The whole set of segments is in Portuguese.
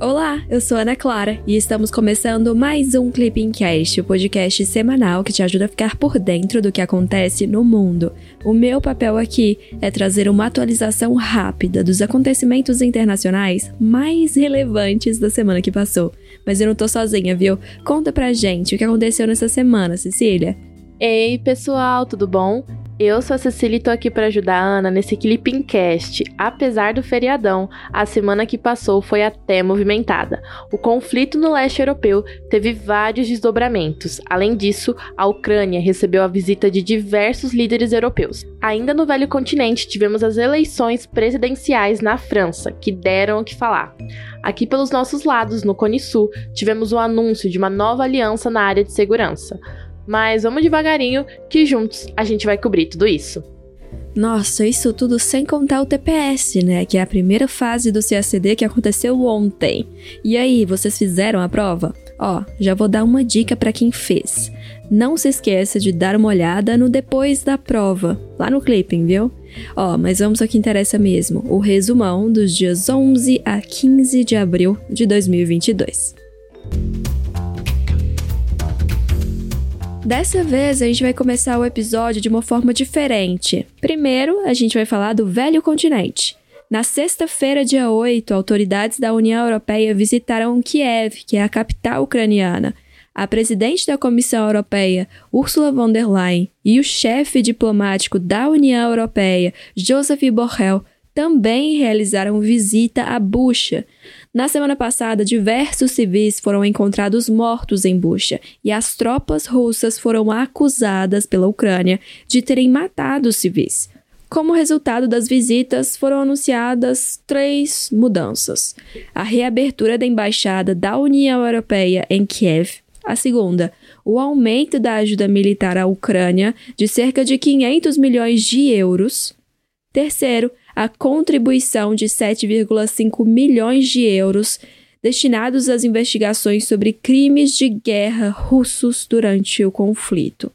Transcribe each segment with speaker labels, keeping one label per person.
Speaker 1: Olá, eu sou Ana Clara e estamos começando mais um Clipping Cast, o podcast semanal que te ajuda a ficar por dentro do que acontece no mundo. O meu papel aqui é trazer uma atualização rápida dos acontecimentos internacionais mais relevantes da semana que passou. Mas eu não tô sozinha, viu? Conta pra gente o que aconteceu nessa semana, Cecília.
Speaker 2: Ei, pessoal, tudo bom? Eu sou a Cecília e tô aqui para ajudar a Ana nesse Clippingcast. Apesar do feriadão, a semana que passou foi até movimentada. O conflito no leste europeu teve vários desdobramentos. Além disso, a Ucrânia recebeu a visita de diversos líderes europeus. Ainda no velho continente, tivemos as eleições presidenciais na França, que deram o que falar. Aqui pelos nossos lados, no Cone Sul, tivemos o anúncio de uma nova aliança na área de segurança. Mas vamos devagarinho que juntos a gente vai cobrir tudo isso.
Speaker 1: Nossa, isso tudo sem contar o TPS, né? Que é a primeira fase do CACD que aconteceu ontem. E aí, vocês fizeram a prova? Ó, já vou dar uma dica para quem fez. Não se esqueça de dar uma olhada no depois da prova, lá no clipping, viu? Ó, mas vamos ao que interessa mesmo, o resumão dos dias 11 a 15 de abril de 2022. Dessa vez a gente vai começar o episódio de uma forma diferente. Primeiro, a gente vai falar do velho continente. Na sexta-feira, dia 8, autoridades da União Europeia visitaram Kiev, que é a capital ucraniana. A presidente da Comissão Europeia, Ursula von der Leyen, e o chefe diplomático da União Europeia, Joseph Borrell, também realizaram visita a Bucha. Na semana passada, diversos civis foram encontrados mortos em Bucha e as tropas russas foram acusadas pela Ucrânia de terem matado civis. Como resultado das visitas, foram anunciadas três mudanças: a reabertura da embaixada da União Europeia em Kiev, a segunda, o aumento da ajuda militar à Ucrânia de cerca de 500 milhões de euros. Terceiro, a contribuição de 7,5 milhões de euros destinados às investigações sobre crimes de guerra russos durante o conflito.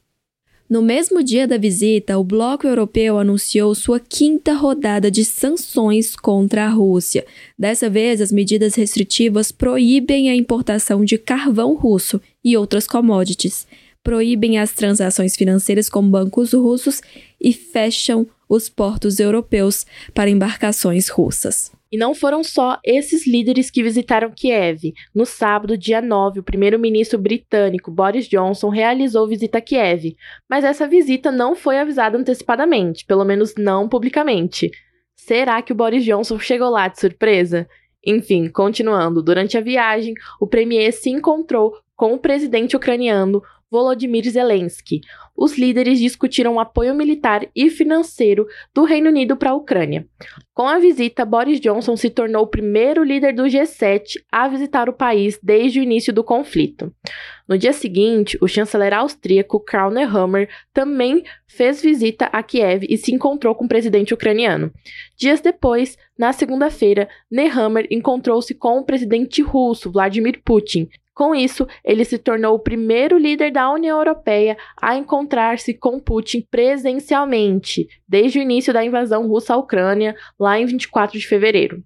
Speaker 1: No mesmo dia da visita, o Bloco Europeu anunciou sua quinta rodada de sanções contra a Rússia. Dessa vez, as medidas restritivas proíbem a importação de carvão russo e outras commodities, proíbem as transações financeiras com bancos russos e fecham os portos europeus para embarcações russas.
Speaker 2: E não foram só esses líderes que visitaram Kiev. No sábado, dia 9, o primeiro-ministro britânico Boris Johnson realizou visita a Kiev, mas essa visita não foi avisada antecipadamente, pelo menos não publicamente. Será que o Boris Johnson chegou lá de surpresa? Enfim, continuando, durante a viagem, o premier se encontrou com o presidente ucraniano Volodymyr Zelensky. Os líderes discutiram o apoio militar e financeiro do Reino Unido para a Ucrânia. Com a visita, Boris Johnson se tornou o primeiro líder do G7 a visitar o país desde o início do conflito. No dia seguinte, o chanceler austríaco Karl Nehammer também fez visita a Kiev e se encontrou com o presidente ucraniano. Dias depois, na segunda-feira, Nehammer encontrou-se com o presidente russo Vladimir Putin com isso, ele se tornou o primeiro líder da União Europeia a encontrar-se com Putin presencialmente, desde o início da invasão russa à Ucrânia, lá em 24 de fevereiro.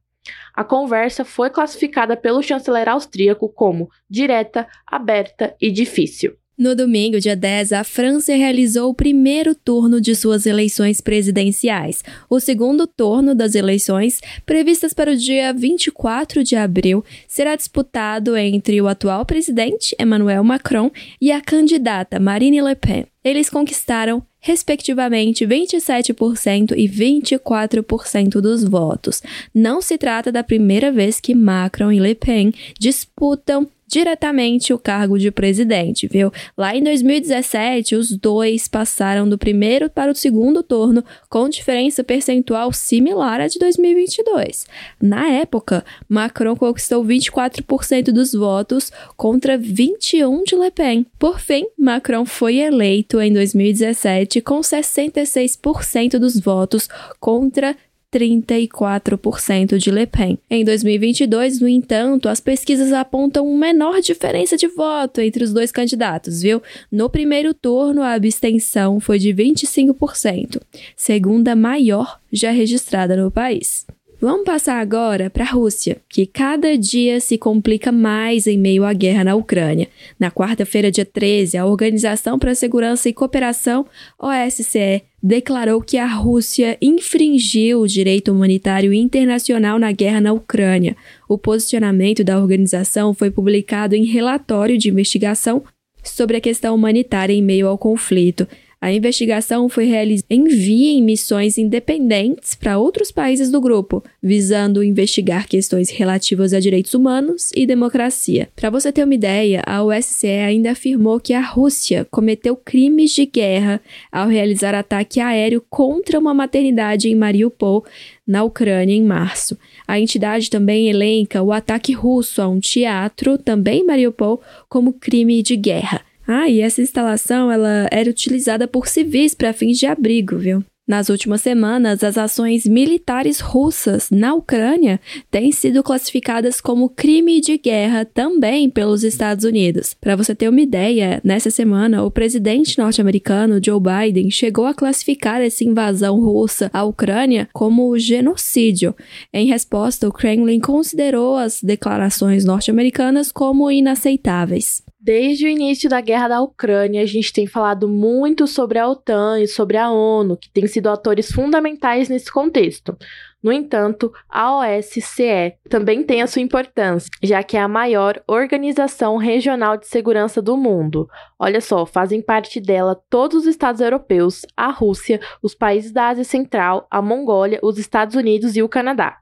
Speaker 2: A conversa foi classificada pelo chanceler austríaco como direta, aberta e difícil.
Speaker 1: No domingo, dia 10, a França realizou o primeiro turno de suas eleições presidenciais. O segundo turno das eleições, previstas para o dia 24 de abril, será disputado entre o atual presidente Emmanuel Macron e a candidata Marine Le Pen. Eles conquistaram respectivamente 27% e 24% dos votos. Não se trata da primeira vez que Macron e Le Pen disputam diretamente o cargo de presidente, viu? Lá em 2017, os dois passaram do primeiro para o segundo turno com diferença percentual similar à de 2022. Na época, Macron conquistou 24% dos votos contra 21 de Le Pen. Por fim, Macron foi eleito em 2017 com 66% dos votos contra 34% de Le Pen. Em 2022, no entanto, as pesquisas apontam uma menor diferença de voto entre os dois candidatos, viu? No primeiro turno, a abstenção foi de 25%, segunda maior já registrada no país. Vamos passar agora para a Rússia, que cada dia se complica mais em meio à guerra na Ucrânia. Na quarta-feira, dia 13, a Organização para a Segurança e Cooperação, OSCE, declarou que a Rússia infringiu o direito humanitário internacional na guerra na Ucrânia. O posicionamento da organização foi publicado em relatório de investigação sobre a questão humanitária em meio ao conflito. A investigação foi realizada em missões independentes para outros países do grupo, visando investigar questões relativas a direitos humanos e democracia. Para você ter uma ideia, a OSCE ainda afirmou que a Rússia cometeu crimes de guerra ao realizar ataque aéreo contra uma maternidade em Mariupol, na Ucrânia, em março. A entidade também elenca o ataque russo a um teatro, também em Mariupol, como crime de guerra. Ah, e essa instalação ela era utilizada por civis para fins de abrigo, viu? Nas últimas semanas, as ações militares russas na Ucrânia têm sido classificadas como crime de guerra também pelos Estados Unidos. Para você ter uma ideia, nessa semana, o presidente norte-americano Joe Biden chegou a classificar essa invasão russa à Ucrânia como genocídio. Em resposta, o Kremlin considerou as declarações norte-americanas como inaceitáveis.
Speaker 2: Desde o início da guerra da Ucrânia, a gente tem falado muito sobre a OTAN e sobre a ONU, que têm sido atores fundamentais nesse contexto. No entanto, a OSCE também tem a sua importância, já que é a maior organização regional de segurança do mundo. Olha só, fazem parte dela todos os estados europeus, a Rússia, os países da Ásia Central, a Mongólia, os Estados Unidos e o Canadá.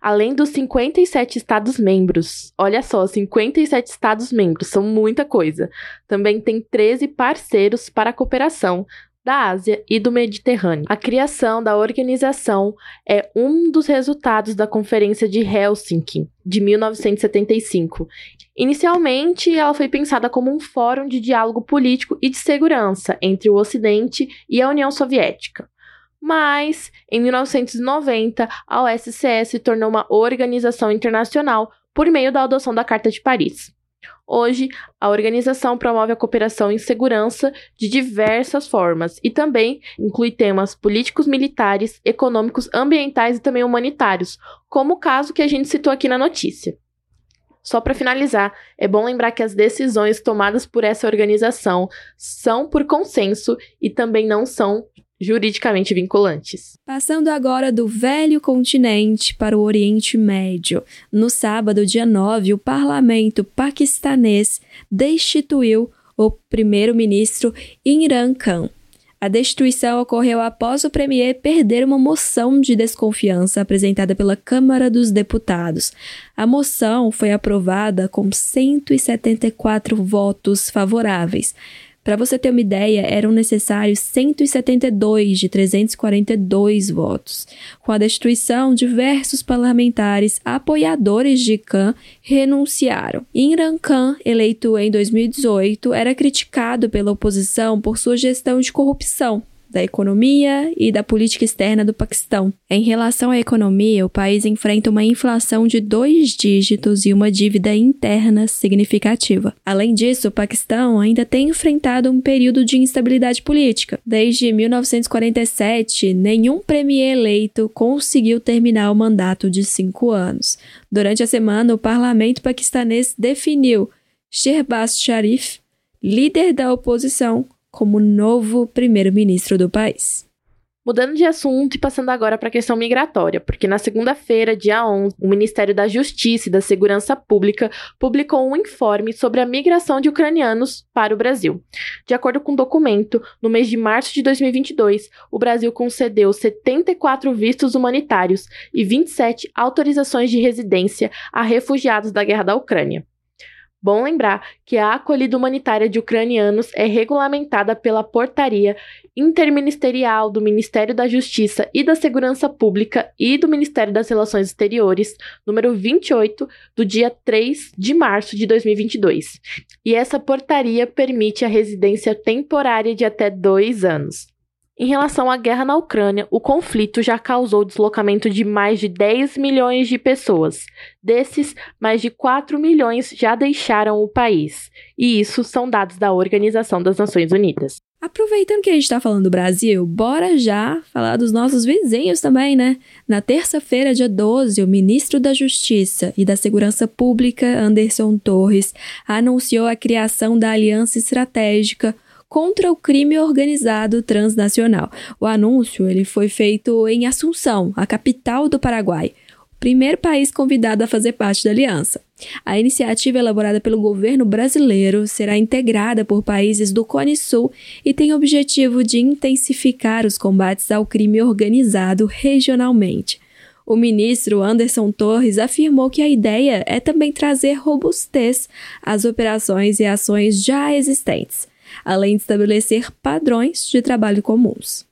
Speaker 2: Além dos 57 Estados-membros, olha só, 57 Estados-membros, são muita coisa. Também tem 13 parceiros para a cooperação da Ásia e do Mediterrâneo. A criação da organização é um dos resultados da Conferência de Helsinki, de 1975. Inicialmente, ela foi pensada como um fórum de diálogo político e de segurança entre o Ocidente e a União Soviética. Mas, em 1990, a OSCE se tornou uma organização internacional por meio da adoção da Carta de Paris. Hoje, a organização promove a cooperação em segurança de diversas formas e também inclui temas políticos, militares, econômicos, ambientais e também humanitários, como o caso que a gente citou aqui na notícia. Só para finalizar, é bom lembrar que as decisões tomadas por essa organização são por consenso e também não são juridicamente vinculantes.
Speaker 1: Passando agora do velho continente para o Oriente Médio. No sábado, dia 9, o parlamento paquistanês destituiu o primeiro-ministro Imran Khan. A destituição ocorreu após o premier perder uma moção de desconfiança apresentada pela Câmara dos Deputados. A moção foi aprovada com 174 votos favoráveis. Para você ter uma ideia, eram necessários 172 de 342 votos. Com a destituição, diversos parlamentares apoiadores de Khan renunciaram. Imran Khan, eleito em 2018, era criticado pela oposição por sua gestão de corrupção da economia e da política externa do Paquistão. Em relação à economia, o país enfrenta uma inflação de dois dígitos e uma dívida interna significativa. Além disso, o Paquistão ainda tem enfrentado um período de instabilidade política. Desde 1947, nenhum premier eleito conseguiu terminar o mandato de cinco anos. Durante a semana, o parlamento paquistanês definiu Shehbaz Sharif, líder da oposição, como novo primeiro-ministro do país.
Speaker 2: Mudando de assunto e passando agora para a questão migratória, porque na segunda-feira, dia 11, o Ministério da Justiça e da Segurança Pública publicou um informe sobre a migração de ucranianos para o Brasil. De acordo com o um documento, no mês de março de 2022, o Brasil concedeu 74 vistos humanitários e 27 autorizações de residência a refugiados da guerra da Ucrânia. Bom lembrar que a acolhida humanitária de ucranianos é regulamentada pela portaria interministerial do Ministério da Justiça e da Segurança Pública e do Ministério das Relações Exteriores, número 28, do dia 3 de março de 2022. E essa portaria permite a residência temporária de até dois anos. Em relação à guerra na Ucrânia, o conflito já causou deslocamento de mais de 10 milhões de pessoas. Desses, mais de 4 milhões já deixaram o país. E isso são dados da Organização das Nações Unidas.
Speaker 1: Aproveitando que a gente está falando do Brasil, bora já falar dos nossos vizinhos também, né? Na terça-feira, dia 12, o ministro da Justiça e da Segurança Pública, Anderson Torres, anunciou a criação da Aliança Estratégica contra o crime organizado transnacional. O anúncio ele foi feito em Assunção, a capital do Paraguai primeiro país convidado a fazer parte da aliança. A iniciativa elaborada pelo governo brasileiro será integrada por países do Cone Sul e tem o objetivo de intensificar os combates ao crime organizado regionalmente. O ministro Anderson Torres afirmou que a ideia é também trazer robustez às operações e ações já existentes, além de estabelecer padrões de trabalho comuns.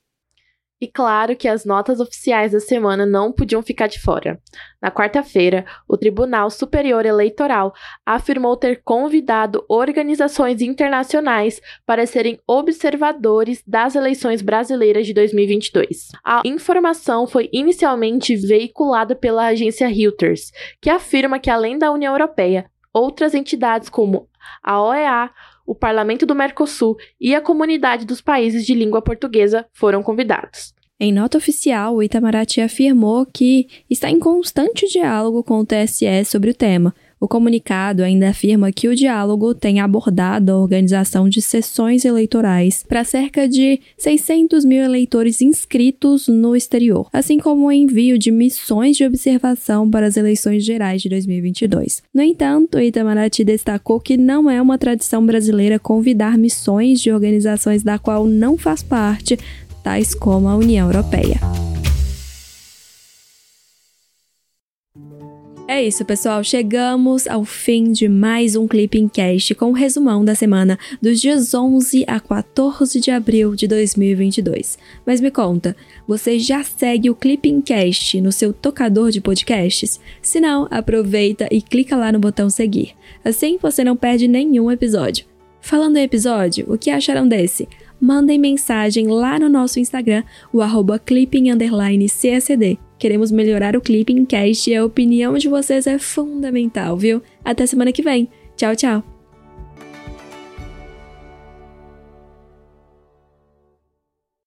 Speaker 2: E claro que as notas oficiais da semana não podiam ficar de fora. Na quarta-feira, o Tribunal Superior Eleitoral afirmou ter convidado organizações internacionais para serem observadores das eleições brasileiras de 2022. A informação foi inicialmente veiculada pela agência Reuters, que afirma que além da União Europeia, outras entidades como a OEA, o Parlamento do Mercosul e a Comunidade dos Países de Língua Portuguesa foram convidados.
Speaker 1: Em nota oficial, o Itamaraty afirmou que está em constante diálogo com o TSE sobre o tema. O comunicado ainda afirma que o diálogo tem abordado a organização de sessões eleitorais para cerca de 600 mil eleitores inscritos no exterior, assim como o envio de missões de observação para as eleições gerais de 2022. No entanto, Itamaraty destacou que não é uma tradição brasileira convidar missões de organizações da qual não faz parte tais como a União Europeia. É isso, pessoal. Chegamos ao fim de mais um Clipping Cast com um resumão da semana dos dias 11 a 14 de abril de 2022. Mas me conta, você já segue o Clipping Cast no seu tocador de podcasts? Se não, aproveita e clica lá no botão seguir. Assim você não perde nenhum episódio. Falando em episódio, o que acharam desse? mandem mensagem lá no nosso Instagram, o arroba clipping__csd. Queremos melhorar o Clipping Cast e a opinião de vocês é fundamental, viu? Até semana que vem. Tchau, tchau!